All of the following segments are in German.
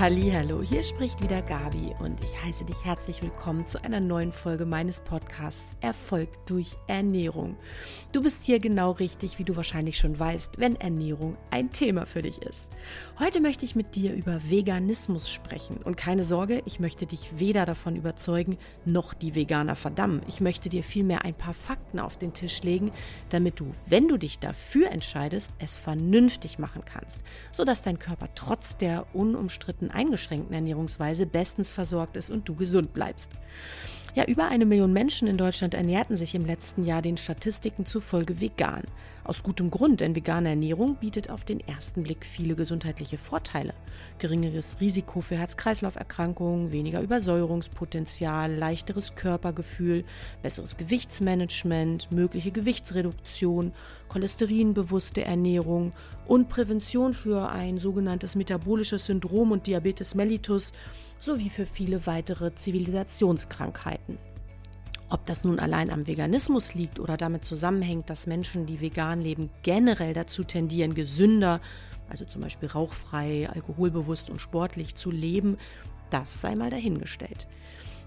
Hallo, hier spricht wieder Gabi und ich heiße dich herzlich willkommen zu einer neuen Folge meines Podcasts Erfolg durch Ernährung. Du bist hier genau richtig, wie du wahrscheinlich schon weißt, wenn Ernährung ein Thema für dich ist. Heute möchte ich mit dir über Veganismus sprechen und keine Sorge, ich möchte dich weder davon überzeugen noch die Veganer verdammen. Ich möchte dir vielmehr ein paar Fakten auf den Tisch legen, damit du, wenn du dich dafür entscheidest, es vernünftig machen kannst, sodass dein Körper trotz der unumstrittenen eingeschränkten Ernährungsweise bestens versorgt ist und du gesund bleibst. Ja, über eine Million Menschen in Deutschland ernährten sich im letzten Jahr den Statistiken zufolge vegan. Aus gutem Grund, denn vegane Ernährung bietet auf den ersten Blick viele gesundheitliche Vorteile. Geringeres Risiko für Herz-Kreislauf-Erkrankungen, weniger Übersäuerungspotenzial, leichteres Körpergefühl, besseres Gewichtsmanagement, mögliche Gewichtsreduktion, cholesterinbewusste Ernährung und Prävention für ein sogenanntes metabolisches Syndrom und Diabetes mellitus sowie für viele weitere Zivilisationskrankheiten. Ob das nun allein am Veganismus liegt oder damit zusammenhängt, dass Menschen, die vegan leben, generell dazu tendieren, gesünder, also zum Beispiel rauchfrei, alkoholbewusst und sportlich zu leben, das sei mal dahingestellt.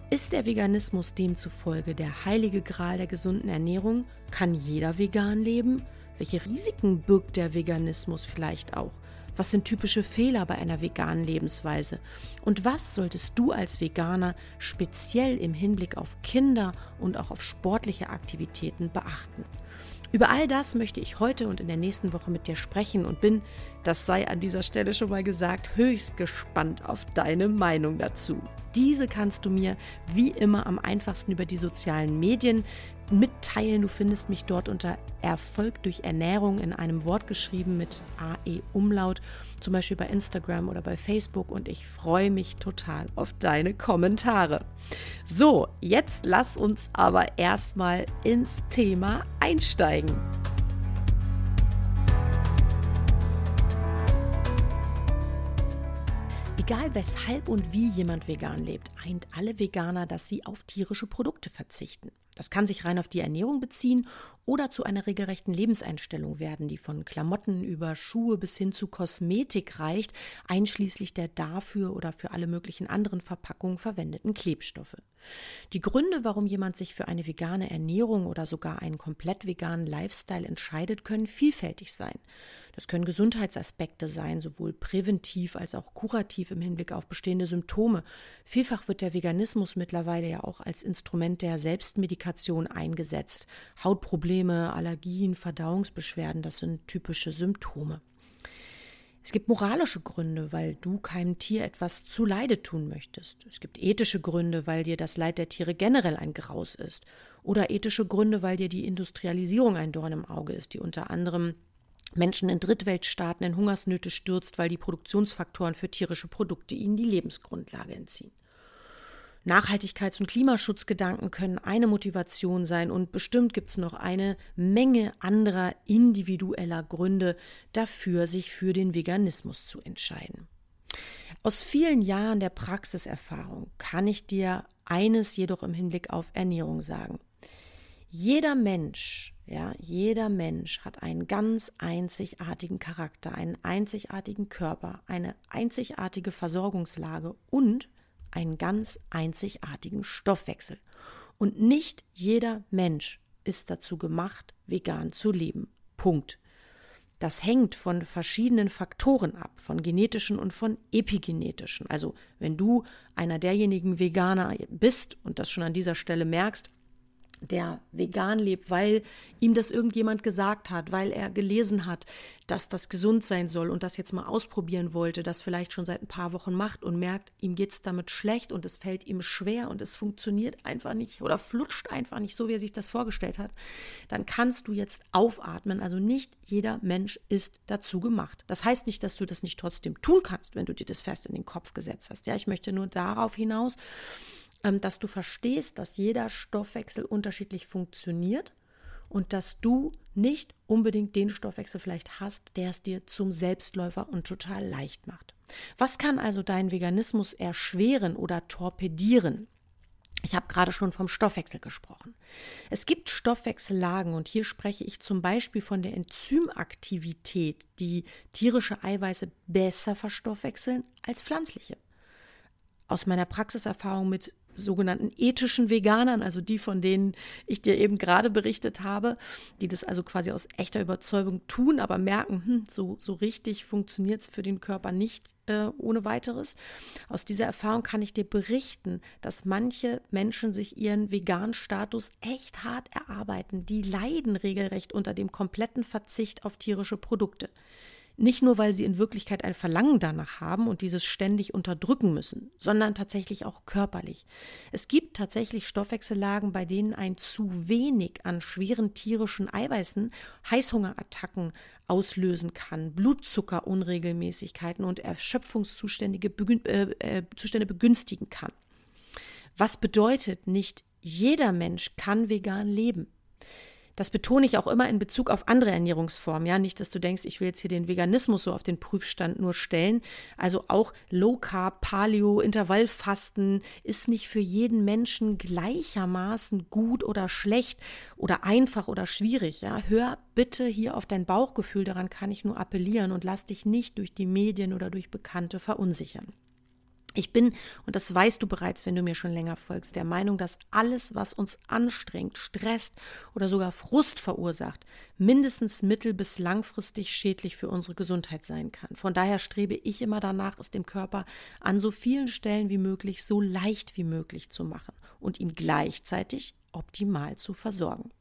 Ist der Veganismus demzufolge der heilige Gral der gesunden Ernährung? Kann jeder vegan leben? Welche Risiken birgt der Veganismus vielleicht auch? Was sind typische Fehler bei einer veganen Lebensweise? Und was solltest du als Veganer speziell im Hinblick auf Kinder und auch auf sportliche Aktivitäten beachten? Über all das möchte ich heute und in der nächsten Woche mit dir sprechen und bin, das sei an dieser Stelle schon mal gesagt, höchst gespannt auf deine Meinung dazu. Diese kannst du mir wie immer am einfachsten über die sozialen Medien mitteilen. Du findest mich dort unter Erfolg durch Ernährung in einem Wort geschrieben mit AE Umlaut, zum Beispiel bei Instagram oder bei Facebook und ich freue mich total auf deine Kommentare. So, jetzt lass uns aber erstmal ins Thema einsteigen. Egal weshalb und wie jemand vegan lebt, eint alle Veganer, dass sie auf tierische Produkte verzichten. Das kann sich rein auf die Ernährung beziehen oder zu einer regelrechten Lebenseinstellung werden, die von Klamotten über Schuhe bis hin zu Kosmetik reicht, einschließlich der dafür oder für alle möglichen anderen Verpackungen verwendeten Klebstoffe. Die Gründe, warum jemand sich für eine vegane Ernährung oder sogar einen komplett veganen Lifestyle entscheidet, können vielfältig sein. Das können Gesundheitsaspekte sein, sowohl präventiv als auch kurativ im Hinblick auf bestehende Symptome. Vielfach wird der Veganismus mittlerweile ja auch als Instrument der Selbstmedikation eingesetzt. Hautprobleme, Allergien, Verdauungsbeschwerden, das sind typische Symptome. Es gibt moralische Gründe, weil du keinem Tier etwas zu Leide tun möchtest. Es gibt ethische Gründe, weil dir das Leid der Tiere generell ein Graus ist. Oder ethische Gründe, weil dir die Industrialisierung ein Dorn im Auge ist, die unter anderem Menschen in Drittweltstaaten in Hungersnöte stürzt, weil die Produktionsfaktoren für tierische Produkte ihnen die Lebensgrundlage entziehen. Nachhaltigkeits- und Klimaschutzgedanken können eine Motivation sein und bestimmt gibt es noch eine Menge anderer individueller Gründe dafür, sich für den Veganismus zu entscheiden. Aus vielen Jahren der Praxiserfahrung kann ich dir eines jedoch im Hinblick auf Ernährung sagen. Jeder Mensch, ja, jeder Mensch hat einen ganz einzigartigen Charakter, einen einzigartigen Körper, eine einzigartige Versorgungslage und einen ganz einzigartigen Stoffwechsel. Und nicht jeder Mensch ist dazu gemacht, vegan zu leben. Punkt. Das hängt von verschiedenen Faktoren ab, von genetischen und von epigenetischen. Also wenn du einer derjenigen Veganer bist und das schon an dieser Stelle merkst, der vegan lebt, weil ihm das irgendjemand gesagt hat, weil er gelesen hat, dass das gesund sein soll und das jetzt mal ausprobieren wollte, das vielleicht schon seit ein paar Wochen macht und merkt, ihm geht es damit schlecht und es fällt ihm schwer und es funktioniert einfach nicht oder flutscht einfach nicht so, wie er sich das vorgestellt hat, dann kannst du jetzt aufatmen. Also nicht jeder Mensch ist dazu gemacht. Das heißt nicht, dass du das nicht trotzdem tun kannst, wenn du dir das fest in den Kopf gesetzt hast. Ja, ich möchte nur darauf hinaus, dass du verstehst, dass jeder Stoffwechsel unterschiedlich funktioniert und dass du nicht unbedingt den Stoffwechsel vielleicht hast, der es dir zum Selbstläufer und total leicht macht. Was kann also deinen Veganismus erschweren oder torpedieren? Ich habe gerade schon vom Stoffwechsel gesprochen. Es gibt Stoffwechsellagen und hier spreche ich zum Beispiel von der Enzymaktivität, die tierische Eiweiße besser verstoffwechseln als pflanzliche. aus meiner Praxiserfahrung mit sogenannten ethischen Veganern, also die, von denen ich dir eben gerade berichtet habe, die das also quasi aus echter Überzeugung tun, aber merken, hm, so, so richtig funktioniert es für den Körper nicht äh, ohne weiteres. Aus dieser Erfahrung kann ich dir berichten, dass manche Menschen sich ihren veganen Status echt hart erarbeiten. Die leiden regelrecht unter dem kompletten Verzicht auf tierische Produkte. Nicht nur, weil sie in Wirklichkeit ein Verlangen danach haben und dieses ständig unterdrücken müssen, sondern tatsächlich auch körperlich. Es gibt tatsächlich Stoffwechsellagen, bei denen ein zu wenig an schweren tierischen Eiweißen Heißhungerattacken auslösen kann, Blutzuckerunregelmäßigkeiten und Erschöpfungszustände äh, äh, begünstigen kann. Was bedeutet, nicht jeder Mensch kann vegan leben. Das betone ich auch immer in Bezug auf andere Ernährungsformen. Ja, nicht, dass du denkst, ich will jetzt hier den Veganismus so auf den Prüfstand nur stellen. Also auch Low Carb, Paleo, Intervallfasten ist nicht für jeden Menschen gleichermaßen gut oder schlecht oder einfach oder schwierig. Ja, hör bitte hier auf dein Bauchgefühl. Daran kann ich nur appellieren und lass dich nicht durch die Medien oder durch Bekannte verunsichern. Ich bin, und das weißt du bereits, wenn du mir schon länger folgst, der Meinung, dass alles, was uns anstrengt, stresst oder sogar Frust verursacht, mindestens mittel- bis langfristig schädlich für unsere Gesundheit sein kann. Von daher strebe ich immer danach, es dem Körper an so vielen Stellen wie möglich so leicht wie möglich zu machen und ihn gleichzeitig optimal zu versorgen.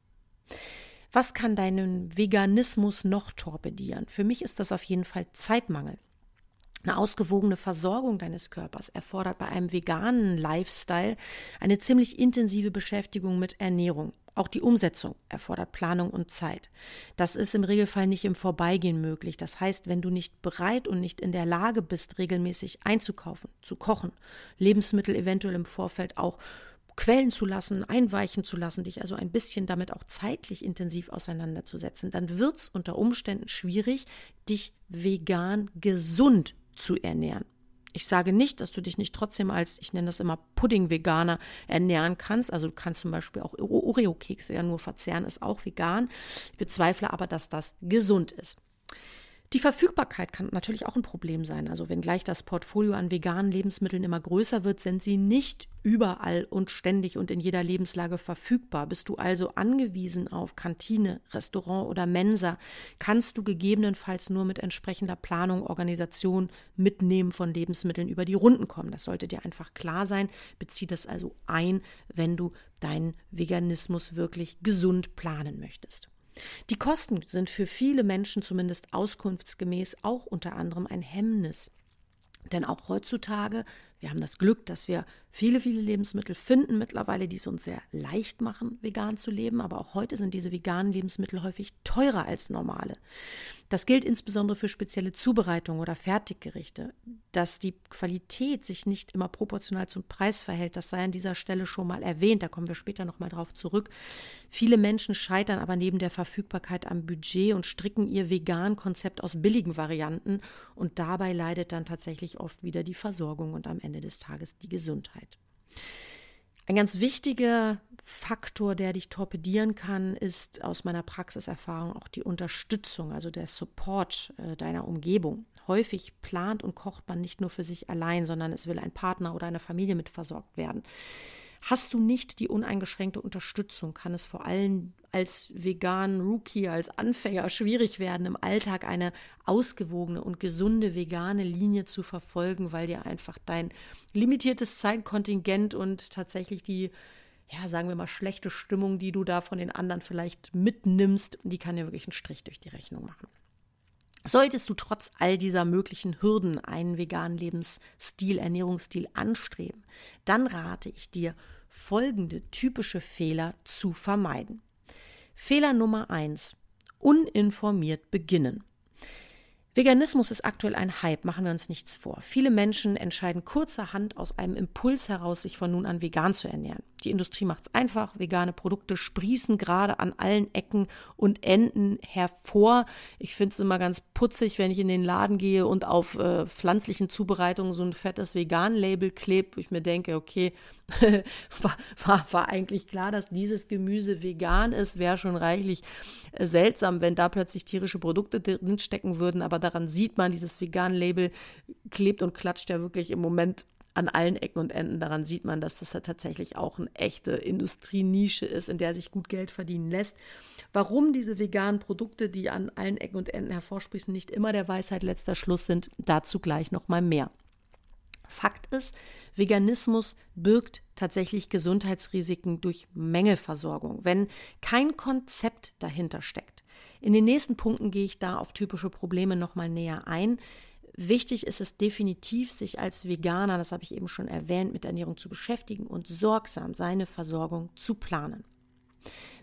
Was kann deinen Veganismus noch torpedieren? Für mich ist das auf jeden Fall Zeitmangel. Eine ausgewogene Versorgung deines Körpers erfordert bei einem veganen Lifestyle eine ziemlich intensive Beschäftigung mit Ernährung. Auch die Umsetzung erfordert Planung und Zeit. Das ist im Regelfall nicht im Vorbeigehen möglich. Das heißt, wenn du nicht bereit und nicht in der Lage bist, regelmäßig einzukaufen, zu kochen, Lebensmittel eventuell im Vorfeld auch quellen zu lassen, einweichen zu lassen, dich also ein bisschen damit auch zeitlich intensiv auseinanderzusetzen, dann wird es unter Umständen schwierig, dich vegan gesund zu ernähren. Ich sage nicht, dass du dich nicht trotzdem als, ich nenne das immer Pudding-Veganer ernähren kannst. Also du kannst zum Beispiel auch Oreo-Kekse ja nur verzehren, ist auch vegan. Ich bezweifle aber, dass das gesund ist. Die Verfügbarkeit kann natürlich auch ein Problem sein. Also wenngleich das Portfolio an veganen Lebensmitteln immer größer wird, sind sie nicht überall und ständig und in jeder Lebenslage verfügbar. Bist du also angewiesen auf Kantine, Restaurant oder Mensa, kannst du gegebenenfalls nur mit entsprechender Planung, Organisation, Mitnehmen von Lebensmitteln über die Runden kommen. Das sollte dir einfach klar sein. Bezieh das also ein, wenn du deinen Veganismus wirklich gesund planen möchtest. Die Kosten sind für viele Menschen zumindest auskunftsgemäß auch unter anderem ein Hemmnis. Denn auch heutzutage wir haben das Glück, dass wir viele, viele Lebensmittel finden mittlerweile, die es uns sehr leicht machen, vegan zu leben. Aber auch heute sind diese veganen Lebensmittel häufig teurer als normale. Das gilt insbesondere für spezielle Zubereitungen oder Fertiggerichte. Dass die Qualität sich nicht immer proportional zum Preis verhält, das sei an dieser Stelle schon mal erwähnt. Da kommen wir später nochmal drauf zurück. Viele Menschen scheitern aber neben der Verfügbarkeit am Budget und stricken ihr vegan Konzept aus billigen Varianten. Und dabei leidet dann tatsächlich oft wieder die Versorgung und am Ende Ende des Tages die Gesundheit. Ein ganz wichtiger Faktor, der dich torpedieren kann, ist aus meiner Praxiserfahrung auch die Unterstützung, also der Support äh, deiner Umgebung. Häufig plant und kocht man nicht nur für sich allein, sondern es will ein Partner oder eine Familie mit versorgt werden. Hast du nicht die uneingeschränkte Unterstützung, kann es vor allem als veganen Rookie, als Anfänger schwierig werden, im Alltag eine ausgewogene und gesunde vegane Linie zu verfolgen, weil dir einfach dein limitiertes Zeitkontingent und tatsächlich die ja, sagen wir mal, schlechte Stimmung, die du da von den anderen vielleicht mitnimmst, die kann dir wirklich einen Strich durch die Rechnung machen. Solltest du trotz all dieser möglichen Hürden einen veganen Lebensstil, Ernährungsstil anstreben, dann rate ich dir, folgende typische Fehler zu vermeiden. Fehler Nummer eins: Uninformiert beginnen. Veganismus ist aktuell ein Hype, machen wir uns nichts vor. Viele Menschen entscheiden kurzerhand aus einem Impuls heraus, sich von nun an vegan zu ernähren. Die Industrie macht es einfach, vegane Produkte sprießen gerade an allen Ecken und Enden hervor. Ich finde es immer ganz putzig, wenn ich in den Laden gehe und auf äh, pflanzlichen Zubereitungen so ein fettes Vegan-Label klebt, wo ich mir denke, okay, war, war, war eigentlich klar, dass dieses Gemüse vegan ist, wäre schon reichlich äh, seltsam, wenn da plötzlich tierische Produkte drin stecken würden, aber daran sieht man, dieses Vegan-Label klebt und klatscht ja wirklich im Moment an allen Ecken und Enden. Daran sieht man, dass das ja tatsächlich auch eine echte Industrienische ist, in der sich gut Geld verdienen lässt. Warum diese veganen Produkte, die an allen Ecken und Enden hervorsprießen, nicht immer der Weisheit letzter Schluss sind, dazu gleich noch mal mehr. Fakt ist, Veganismus birgt tatsächlich Gesundheitsrisiken durch Mängelversorgung, wenn kein Konzept dahinter steckt. In den nächsten Punkten gehe ich da auf typische Probleme nochmal näher ein. Wichtig ist es definitiv, sich als Veganer, das habe ich eben schon erwähnt, mit Ernährung zu beschäftigen und sorgsam seine Versorgung zu planen.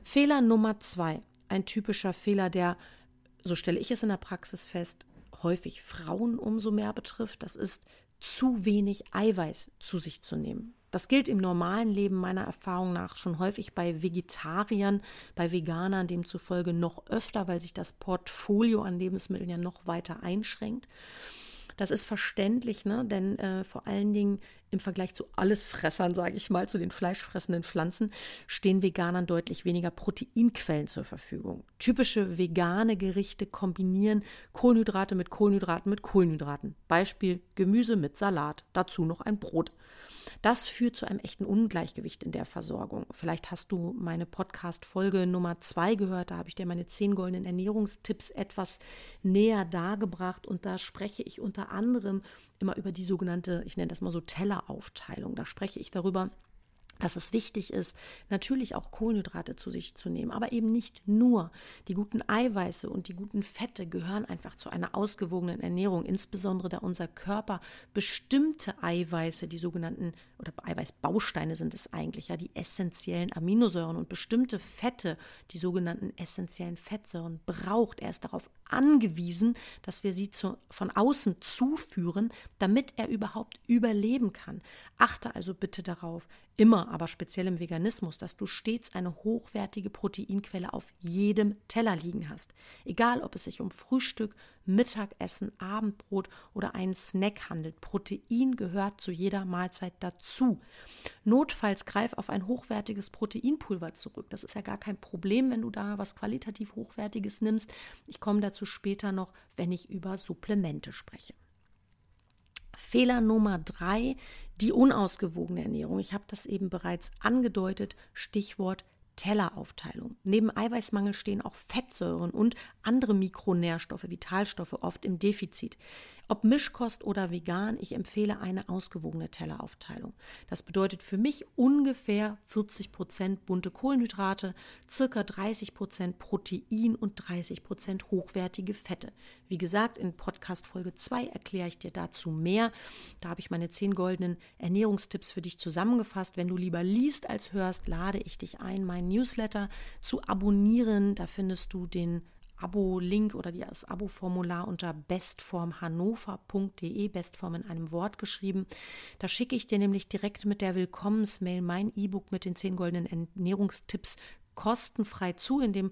Fehler Nummer zwei, ein typischer Fehler, der, so stelle ich es in der Praxis fest, häufig Frauen umso mehr betrifft, das ist zu wenig Eiweiß zu sich zu nehmen. Das gilt im normalen Leben meiner Erfahrung nach schon häufig bei Vegetariern, bei Veganern demzufolge noch öfter, weil sich das Portfolio an Lebensmitteln ja noch weiter einschränkt. Das ist verständlich, ne? denn äh, vor allen Dingen im Vergleich zu Allesfressern, sage ich mal, zu den fleischfressenden Pflanzen, stehen Veganern deutlich weniger Proteinquellen zur Verfügung. Typische vegane Gerichte kombinieren Kohlenhydrate mit Kohlenhydraten mit Kohlenhydraten. Beispiel Gemüse mit Salat, dazu noch ein Brot. Das führt zu einem echten Ungleichgewicht in der Versorgung. Vielleicht hast du meine Podcast-Folge Nummer zwei gehört. Da habe ich dir meine zehn goldenen Ernährungstipps etwas näher dargebracht. Und da spreche ich unter anderem immer über die sogenannte, ich nenne das mal so Telleraufteilung. Da spreche ich darüber, dass es wichtig ist, natürlich auch Kohlenhydrate zu sich zu nehmen, aber eben nicht nur. Die guten Eiweiße und die guten Fette gehören einfach zu einer ausgewogenen Ernährung, insbesondere da unser Körper bestimmte Eiweiße, die sogenannten, oder Eiweißbausteine sind es eigentlich, ja, die essentiellen Aminosäuren und bestimmte Fette, die sogenannten essentiellen Fettsäuren, braucht. Er ist darauf angewiesen, dass wir sie zu, von außen zuführen, damit er überhaupt überleben kann. Achte also bitte darauf, immer, aber speziell im Veganismus, dass du stets eine hochwertige Proteinquelle auf jedem Teller liegen hast. Egal, ob es sich um Frühstück, Mittagessen, Abendbrot oder einen Snack handelt. Protein gehört zu jeder Mahlzeit dazu. Notfalls greif auf ein hochwertiges Proteinpulver zurück. Das ist ja gar kein Problem, wenn du da was qualitativ Hochwertiges nimmst. Ich komme dazu später noch, wenn ich über Supplemente spreche. Fehler Nummer drei, die unausgewogene Ernährung. Ich habe das eben bereits angedeutet, Stichwort Telleraufteilung. Neben Eiweißmangel stehen auch Fettsäuren und andere Mikronährstoffe, Vitalstoffe oft im Defizit. Ob Mischkost oder vegan, ich empfehle eine ausgewogene Telleraufteilung. Das bedeutet für mich ungefähr 40 Prozent bunte Kohlenhydrate, circa 30 Prozent Protein und 30 Prozent hochwertige Fette. Wie gesagt, in Podcast Folge 2 erkläre ich dir dazu mehr. Da habe ich meine zehn goldenen Ernährungstipps für dich zusammengefasst. Wenn du lieber liest als hörst, lade ich dich ein, meinen Newsletter zu abonnieren. Da findest du den Abo-Link oder das Abo-Formular unter bestformhannover.de, Bestform in einem Wort geschrieben. Da schicke ich dir nämlich direkt mit der Willkommensmail mein E-Book mit den zehn goldenen Ernährungstipps kostenfrei zu. In dem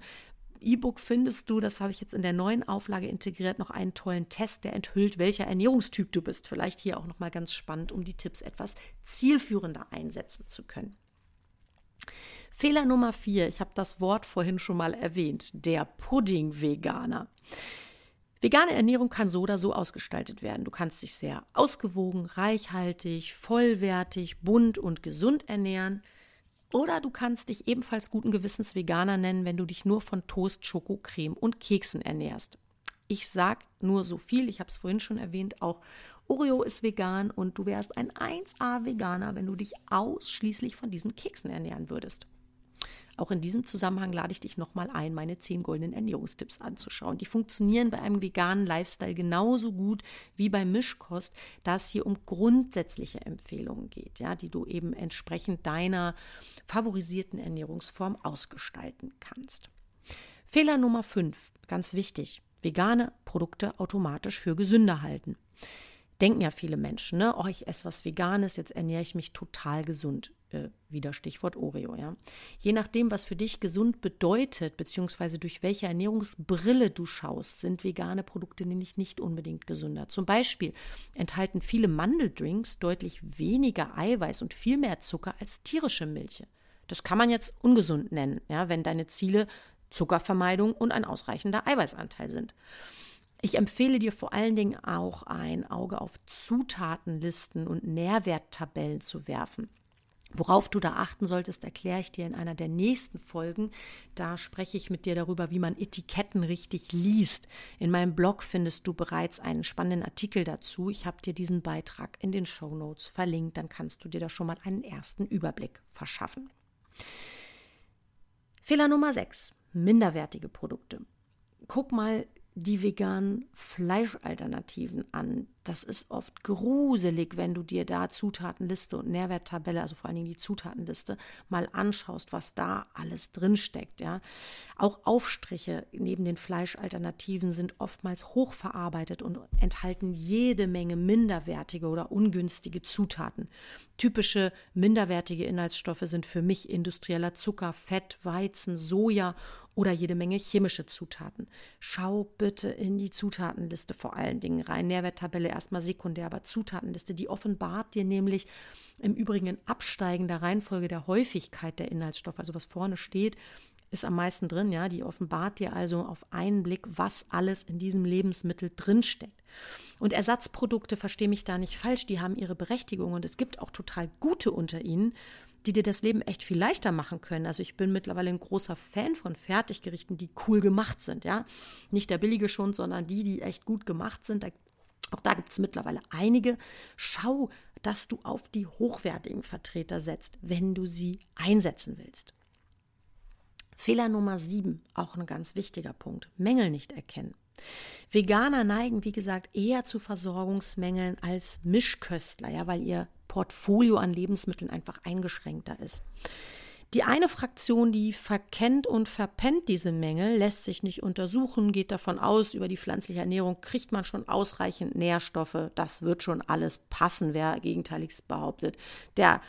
E-Book findest du, das habe ich jetzt in der neuen Auflage integriert, noch einen tollen Test, der enthüllt, welcher Ernährungstyp du bist. Vielleicht hier auch noch mal ganz spannend, um die Tipps etwas zielführender einsetzen zu können. Fehler Nummer vier, ich habe das Wort vorhin schon mal erwähnt, der Pudding-Veganer. Vegane Ernährung kann so oder so ausgestaltet werden. Du kannst dich sehr ausgewogen, reichhaltig, vollwertig, bunt und gesund ernähren. Oder du kannst dich ebenfalls guten Gewissens Veganer nennen, wenn du dich nur von Toast, Schoko, Creme und Keksen ernährst. Ich sag nur so viel, ich habe es vorhin schon erwähnt, auch Oreo ist vegan und du wärst ein 1A Veganer, wenn du dich ausschließlich von diesen Keksen ernähren würdest. Auch in diesem Zusammenhang lade ich dich nochmal ein, meine zehn goldenen Ernährungstipps anzuschauen. Die funktionieren bei einem veganen Lifestyle genauso gut wie bei Mischkost, da es hier um grundsätzliche Empfehlungen geht, ja, die du eben entsprechend deiner favorisierten Ernährungsform ausgestalten kannst. Fehler Nummer 5, ganz wichtig, vegane Produkte automatisch für gesünder halten denken ja viele Menschen, ne? Oh, ich esse was Veganes, jetzt ernähre ich mich total gesund. Äh, wieder Stichwort Oreo, ja. Je nachdem, was für dich gesund bedeutet, beziehungsweise durch welche Ernährungsbrille du schaust, sind vegane Produkte nämlich nicht unbedingt gesünder. Zum Beispiel enthalten viele Mandeldrinks deutlich weniger Eiweiß und viel mehr Zucker als tierische Milche. Das kann man jetzt ungesund nennen, ja, wenn deine Ziele Zuckervermeidung und ein ausreichender Eiweißanteil sind. Ich empfehle dir vor allen Dingen auch ein Auge auf Zutatenlisten und Nährwerttabellen zu werfen. Worauf du da achten solltest, erkläre ich dir in einer der nächsten Folgen. Da spreche ich mit dir darüber, wie man Etiketten richtig liest. In meinem Blog findest du bereits einen spannenden Artikel dazu. Ich habe dir diesen Beitrag in den Show Notes verlinkt. Dann kannst du dir da schon mal einen ersten Überblick verschaffen. Fehler Nummer 6. Minderwertige Produkte. Guck mal die veganen Fleischalternativen an. Das ist oft gruselig, wenn du dir da Zutatenliste und Nährwerttabelle, also vor allen Dingen die Zutatenliste, mal anschaust, was da alles drinsteckt. Ja. Auch Aufstriche neben den Fleischalternativen sind oftmals hochverarbeitet und enthalten jede Menge minderwertige oder ungünstige Zutaten. Typische minderwertige Inhaltsstoffe sind für mich industrieller Zucker, Fett, Weizen, Soja oder jede Menge chemische Zutaten. Schau bitte in die Zutatenliste vor allen Dingen rein. Nährwerttabelle erstmal sekundär, aber Zutatenliste, die offenbart dir nämlich im Übrigen in absteigender Reihenfolge der Häufigkeit der Inhaltsstoffe, also was vorne steht, ist am meisten drin, ja, die offenbart dir also auf einen Blick, was alles in diesem Lebensmittel drinsteckt. Und Ersatzprodukte, verstehe mich da nicht falsch, die haben ihre Berechtigung und es gibt auch total gute unter ihnen, die dir das Leben echt viel leichter machen können. Also ich bin mittlerweile ein großer Fan von Fertiggerichten, die cool gemacht sind, ja. Nicht der billige Schund, sondern die, die echt gut gemacht sind. Da, auch da gibt es mittlerweile einige. Schau, dass du auf die hochwertigen Vertreter setzt, wenn du sie einsetzen willst. Fehler Nummer sieben, auch ein ganz wichtiger Punkt, Mängel nicht erkennen. Veganer neigen, wie gesagt, eher zu Versorgungsmängeln als Mischköstler, ja, weil ihr Portfolio an Lebensmitteln einfach eingeschränkter ist. Die eine Fraktion, die verkennt und verpennt diese Mängel, lässt sich nicht untersuchen, geht davon aus, über die pflanzliche Ernährung kriegt man schon ausreichend Nährstoffe, das wird schon alles passen, wer gegenteiliges behauptet, der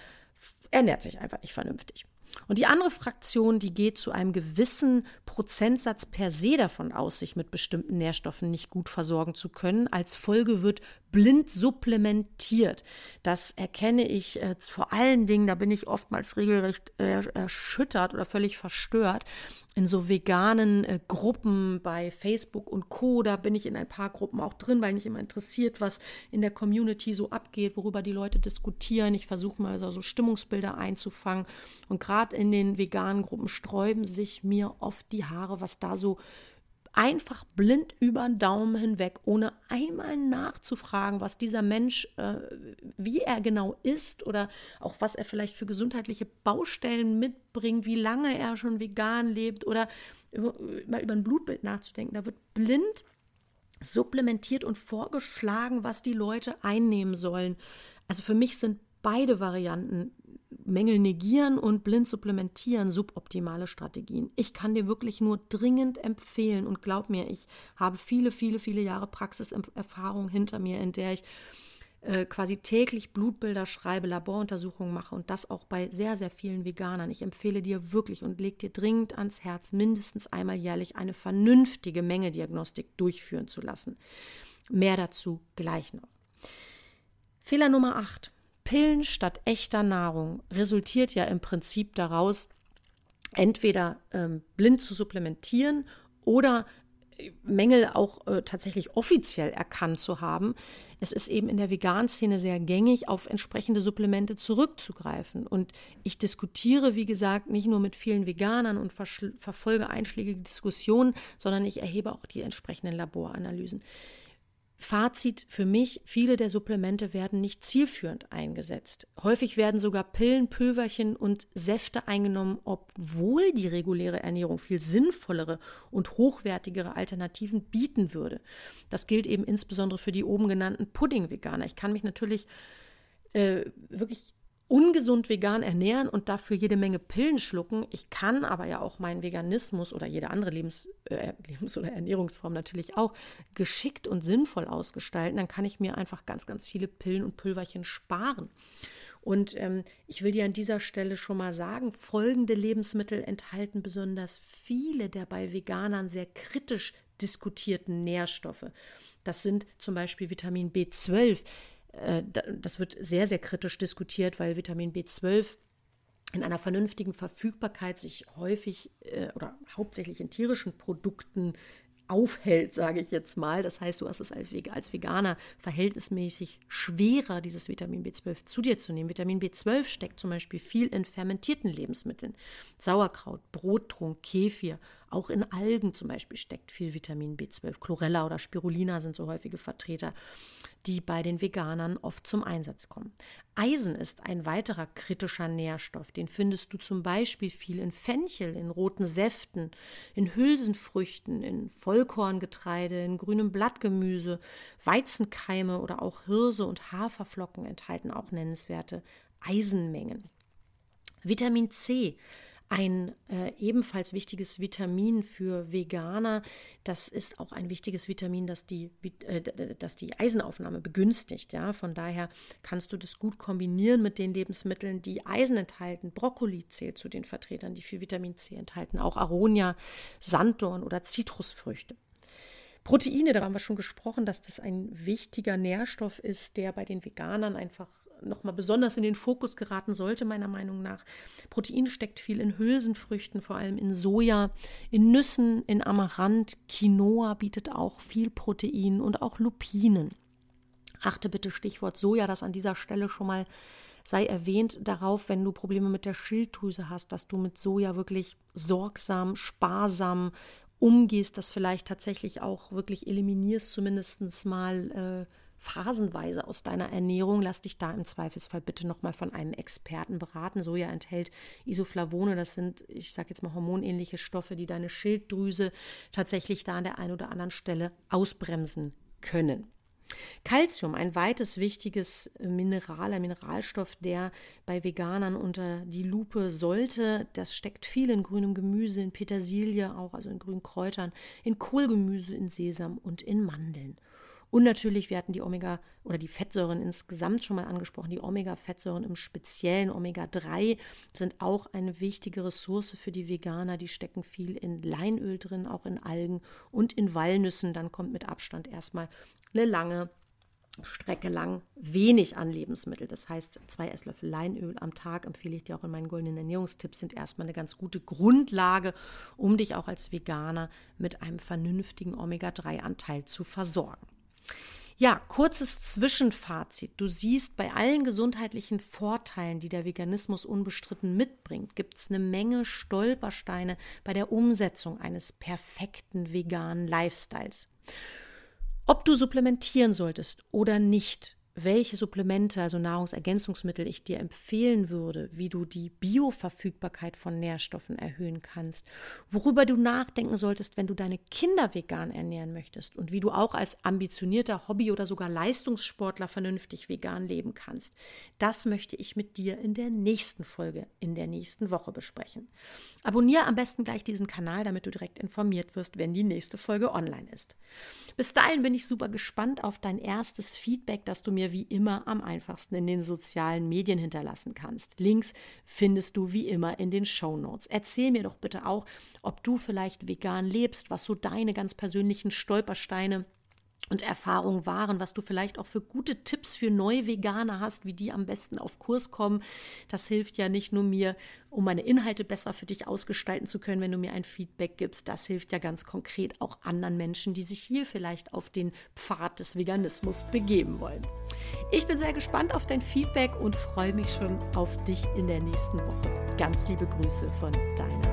ernährt sich einfach nicht vernünftig. Und die andere Fraktion, die geht zu einem gewissen Prozentsatz per se davon aus, sich mit bestimmten Nährstoffen nicht gut versorgen zu können. Als Folge wird blind supplementiert. Das erkenne ich äh, vor allen Dingen, da bin ich oftmals regelrecht äh, erschüttert oder völlig verstört, in so veganen äh, Gruppen bei Facebook und Co. Da bin ich in ein paar Gruppen auch drin, weil mich immer interessiert, was in der Community so abgeht, worüber die Leute diskutieren. Ich versuche mal so, so Stimmungsbilder einzufangen. Und gerade in den veganen Gruppen sträuben sich mir oft die Haare, was da so einfach blind über den Daumen hinweg, ohne einmal nachzufragen, was dieser Mensch, äh, wie er genau ist oder auch was er vielleicht für gesundheitliche Baustellen mitbringt, wie lange er schon vegan lebt oder über, mal über ein Blutbild nachzudenken. Da wird blind supplementiert und vorgeschlagen, was die Leute einnehmen sollen. Also für mich sind beide Varianten Mängel negieren und blind supplementieren suboptimale Strategien. Ich kann dir wirklich nur dringend empfehlen und glaub mir, ich habe viele, viele, viele Jahre Praxiserfahrung hinter mir, in der ich äh, quasi täglich Blutbilder schreibe, Laboruntersuchungen mache und das auch bei sehr, sehr vielen Veganern. Ich empfehle dir wirklich und leg dir dringend ans Herz, mindestens einmal jährlich eine vernünftige Mengediagnostik durchführen zu lassen. Mehr dazu gleich noch. Fehler Nummer 8. Pillen statt echter Nahrung resultiert ja im Prinzip daraus, entweder ähm, blind zu supplementieren oder äh, Mängel auch äh, tatsächlich offiziell erkannt zu haben. Es ist eben in der Vegan-Szene sehr gängig, auf entsprechende Supplemente zurückzugreifen. Und ich diskutiere, wie gesagt, nicht nur mit vielen Veganern und verfolge einschlägige Diskussionen, sondern ich erhebe auch die entsprechenden Laboranalysen. Fazit für mich, viele der Supplemente werden nicht zielführend eingesetzt. Häufig werden sogar Pillen, Pülverchen und Säfte eingenommen, obwohl die reguläre Ernährung viel sinnvollere und hochwertigere Alternativen bieten würde. Das gilt eben insbesondere für die oben genannten Pudding-Veganer. Ich kann mich natürlich äh, wirklich ungesund vegan ernähren und dafür jede Menge Pillen schlucken. Ich kann aber ja auch meinen Veganismus oder jede andere Lebens, äh, Lebens- oder Ernährungsform natürlich auch geschickt und sinnvoll ausgestalten. Dann kann ich mir einfach ganz, ganz viele Pillen und Pülverchen sparen. Und ähm, ich will dir an dieser Stelle schon mal sagen, folgende Lebensmittel enthalten besonders viele der bei Veganern sehr kritisch diskutierten Nährstoffe. Das sind zum Beispiel Vitamin B12, äh, das wird sehr, sehr kritisch diskutiert, weil Vitamin B12 in einer vernünftigen Verfügbarkeit sich häufig äh, oder hauptsächlich in tierischen Produkten aufhält, sage ich jetzt mal. Das heißt, du hast es als Veganer verhältnismäßig schwerer, dieses Vitamin B12 zu dir zu nehmen. Vitamin B12 steckt zum Beispiel viel in fermentierten Lebensmitteln. Sauerkraut, Brottrunk, Kefir, auch in Algen zum Beispiel steckt viel Vitamin B12. Chlorella oder Spirulina sind so häufige Vertreter, die bei den Veganern oft zum Einsatz kommen. Eisen ist ein weiterer kritischer Nährstoff. Den findest du zum Beispiel viel in Fenchel, in roten Säften, in Hülsenfrüchten, in Vollkorngetreide, in grünem Blattgemüse, Weizenkeime oder auch Hirse und Haferflocken enthalten auch nennenswerte Eisenmengen. Vitamin C ein äh, ebenfalls wichtiges Vitamin für Veganer. Das ist auch ein wichtiges Vitamin, das die, äh, das die Eisenaufnahme begünstigt. Ja? Von daher kannst du das gut kombinieren mit den Lebensmitteln, die Eisen enthalten. Brokkoli zählt zu den Vertretern, die viel Vitamin C enthalten. Auch Aronia, Sanddorn oder Zitrusfrüchte. Proteine, da haben wir schon gesprochen, dass das ein wichtiger Nährstoff ist, der bei den Veganern einfach nochmal besonders in den Fokus geraten sollte, meiner Meinung nach. Protein steckt viel in Hülsenfrüchten, vor allem in Soja, in Nüssen, in Amaranth. Quinoa bietet auch viel Protein und auch Lupinen. Achte bitte Stichwort Soja, das an dieser Stelle schon mal sei erwähnt darauf, wenn du Probleme mit der Schilddrüse hast, dass du mit Soja wirklich sorgsam, sparsam umgehst, das vielleicht tatsächlich auch wirklich eliminierst, zumindest mal äh, phasenweise aus deiner Ernährung. Lass dich da im Zweifelsfall bitte nochmal von einem Experten beraten. Soja enthält Isoflavone, das sind, ich sage jetzt mal, hormonähnliche Stoffe, die deine Schilddrüse tatsächlich da an der einen oder anderen Stelle ausbremsen können. Calcium, ein weites wichtiges Mineral, ein Mineralstoff, der bei Veganern unter die Lupe sollte. Das steckt viel in grünem Gemüse, in Petersilie auch, also in grünen Kräutern, in Kohlgemüse, in Sesam und in Mandeln. Und natürlich, wir hatten die Omega- oder die Fettsäuren insgesamt schon mal angesprochen. Die Omega-Fettsäuren im speziellen Omega-3 sind auch eine wichtige Ressource für die Veganer. Die stecken viel in Leinöl drin, auch in Algen und in Walnüssen. Dann kommt mit Abstand erstmal eine lange Strecke lang wenig an Lebensmittel. Das heißt, zwei Esslöffel Leinöl am Tag empfehle ich dir auch in meinen goldenen Ernährungstipps, sind erstmal eine ganz gute Grundlage, um dich auch als Veganer mit einem vernünftigen Omega-3-Anteil zu versorgen. Ja, kurzes Zwischenfazit. Du siehst, bei allen gesundheitlichen Vorteilen, die der Veganismus unbestritten mitbringt, gibt es eine Menge Stolpersteine bei der Umsetzung eines perfekten veganen Lifestyles. Ob du supplementieren solltest oder nicht, welche Supplemente, also Nahrungsergänzungsmittel ich dir empfehlen würde, wie du die Bioverfügbarkeit von Nährstoffen erhöhen kannst, worüber du nachdenken solltest, wenn du deine Kinder vegan ernähren möchtest und wie du auch als ambitionierter Hobby- oder sogar Leistungssportler vernünftig vegan leben kannst. Das möchte ich mit dir in der nächsten Folge, in der nächsten Woche besprechen. Abonniere am besten gleich diesen Kanal, damit du direkt informiert wirst, wenn die nächste Folge online ist. Bis dahin bin ich super gespannt auf dein erstes Feedback, das du mir wie immer am einfachsten in den sozialen Medien hinterlassen kannst. Links findest du wie immer in den Show Notes. Erzähl mir doch bitte auch, ob du vielleicht vegan lebst, was so deine ganz persönlichen Stolpersteine und Erfahrungen waren, was du vielleicht auch für gute Tipps für neue Veganer hast, wie die am besten auf Kurs kommen. Das hilft ja nicht nur mir, um meine Inhalte besser für dich ausgestalten zu können, wenn du mir ein Feedback gibst. Das hilft ja ganz konkret auch anderen Menschen, die sich hier vielleicht auf den Pfad des Veganismus begeben wollen. Ich bin sehr gespannt auf dein Feedback und freue mich schon auf dich in der nächsten Woche. Ganz liebe Grüße von deiner